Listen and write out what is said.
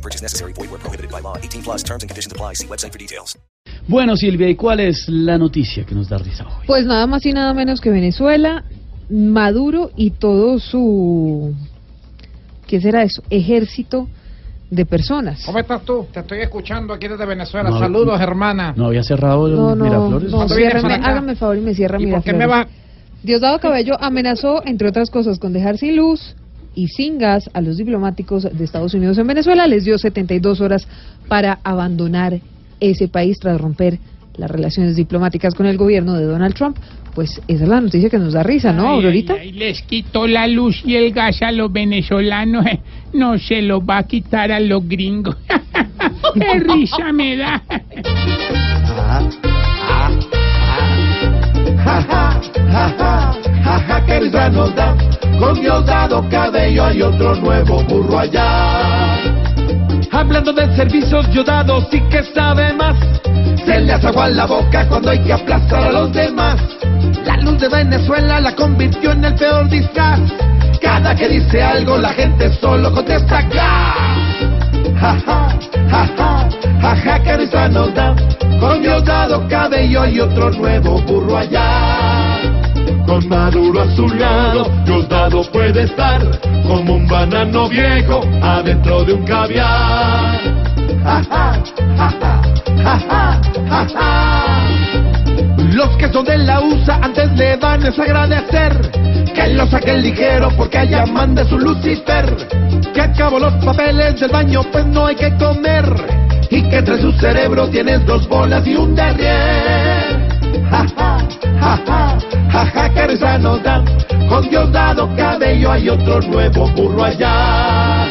No purchase necessary. Void where prohibited by law. 18 plus terms and conditions apply. See website for details. Bueno, Silvia, ¿y cuál es la noticia que nos da risa hoy? Pues nada más y nada menos que Venezuela, Maduro y todo su... ¿Qué será eso? Ejército de personas. ¿Cómo estás tú? Te estoy escuchando aquí desde Venezuela. No, Saludos, hermana. ¿No había cerrado No, no, Miraflores? no, ¿Cuándo vienes ciérrame, hágame el favor y me cierra ¿Y por qué me Miraflores. va? Diosdado Cabello amenazó, entre otras cosas, con dejar sin luz y sin gas a los diplomáticos de Estados Unidos en Venezuela. Les dio 72 horas para abandonar ese país tras romper las relaciones diplomáticas con el gobierno de Donald Trump. Pues esa es la noticia que nos da risa, ¿no, Aurorita? ay, ay, les quitó la luz y el gas a los venezolanos. eh. No se lo va a quitar a los gringos. Qué risa me da. Jaja, que risa nos da. Con Diosdado Cabello hay otro nuevo burro allá. Hablando de servicios, Diosdado sí que sabe más. Se le hace agua la boca cuando hay que aplastar a los demás. La luz de Venezuela la convirtió en el peor disfraz. Cada que dice algo, la gente solo contesta gas. Jaja, jaja, jaja, que risa nos da. Con Diosdado Cabello hay otro nuevo burro allá. Con Maduro a su lado, Diosdado puede estar como un banano viejo adentro de un caviar. Los que son de la USA antes le van a agradecer que lo saquen ligero porque allá manda su Lucifer. Que acabó los papeles del baño, pues no hay que comer. Y que entre su cerebro tienes dos bolas y un derrier. Con Diosdado Cabello hay otro nuevo burro allá.